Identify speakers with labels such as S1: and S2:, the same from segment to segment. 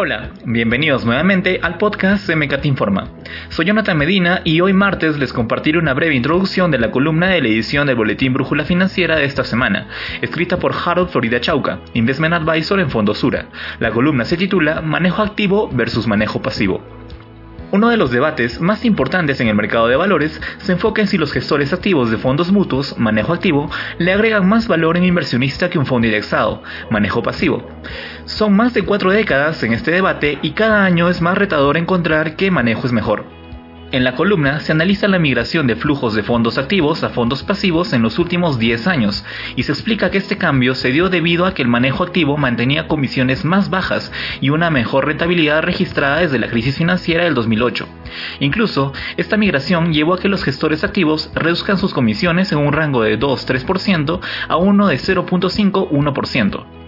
S1: Hola, bienvenidos nuevamente al podcast MKT Informa. Soy Jonathan Medina y hoy martes les compartiré una breve introducción de la columna de la edición del Boletín Brújula Financiera de esta semana, escrita por Harold Florida Chauca, Investment Advisor en Fondo Sura. La columna se titula Manejo activo versus manejo pasivo. Uno de los debates más importantes en el mercado de valores se enfoca en si los gestores activos de fondos mutuos, manejo activo, le agregan más valor en inversionista que un fondo indexado, manejo pasivo. Son más de cuatro décadas en este debate y cada año es más retador encontrar qué manejo es mejor. En la columna se analiza la migración de flujos de fondos activos a fondos pasivos en los últimos 10 años y se explica que este cambio se dio debido a que el manejo activo mantenía comisiones más bajas y una mejor rentabilidad registrada desde la crisis financiera del 2008. Incluso, esta migración llevó a que los gestores activos reduzcan sus comisiones en un rango de 2-3% a uno de 0.5-1%.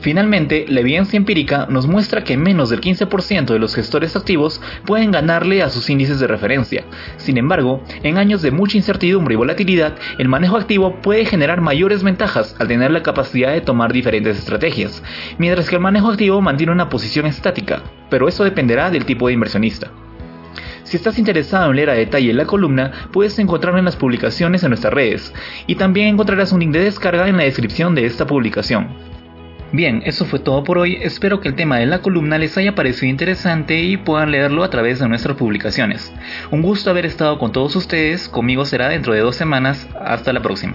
S1: Finalmente, la evidencia empírica nos muestra que menos del 15% de los gestores activos pueden ganarle a sus índices de referencia. Sin embargo, en años de mucha incertidumbre y volatilidad, el manejo activo puede generar mayores ventajas al tener la capacidad de tomar diferentes estrategias, mientras que el manejo activo mantiene una posición estática, pero eso dependerá del tipo de inversionista. Si estás interesado en leer a detalle la columna, puedes encontrarla en las publicaciones en nuestras redes, y también encontrarás un link de descarga en la descripción de esta publicación. Bien, eso fue todo por hoy. Espero que el tema de la columna les haya parecido interesante y puedan leerlo a través de nuestras publicaciones. Un gusto haber estado con todos ustedes. Conmigo será dentro de dos semanas. Hasta la próxima.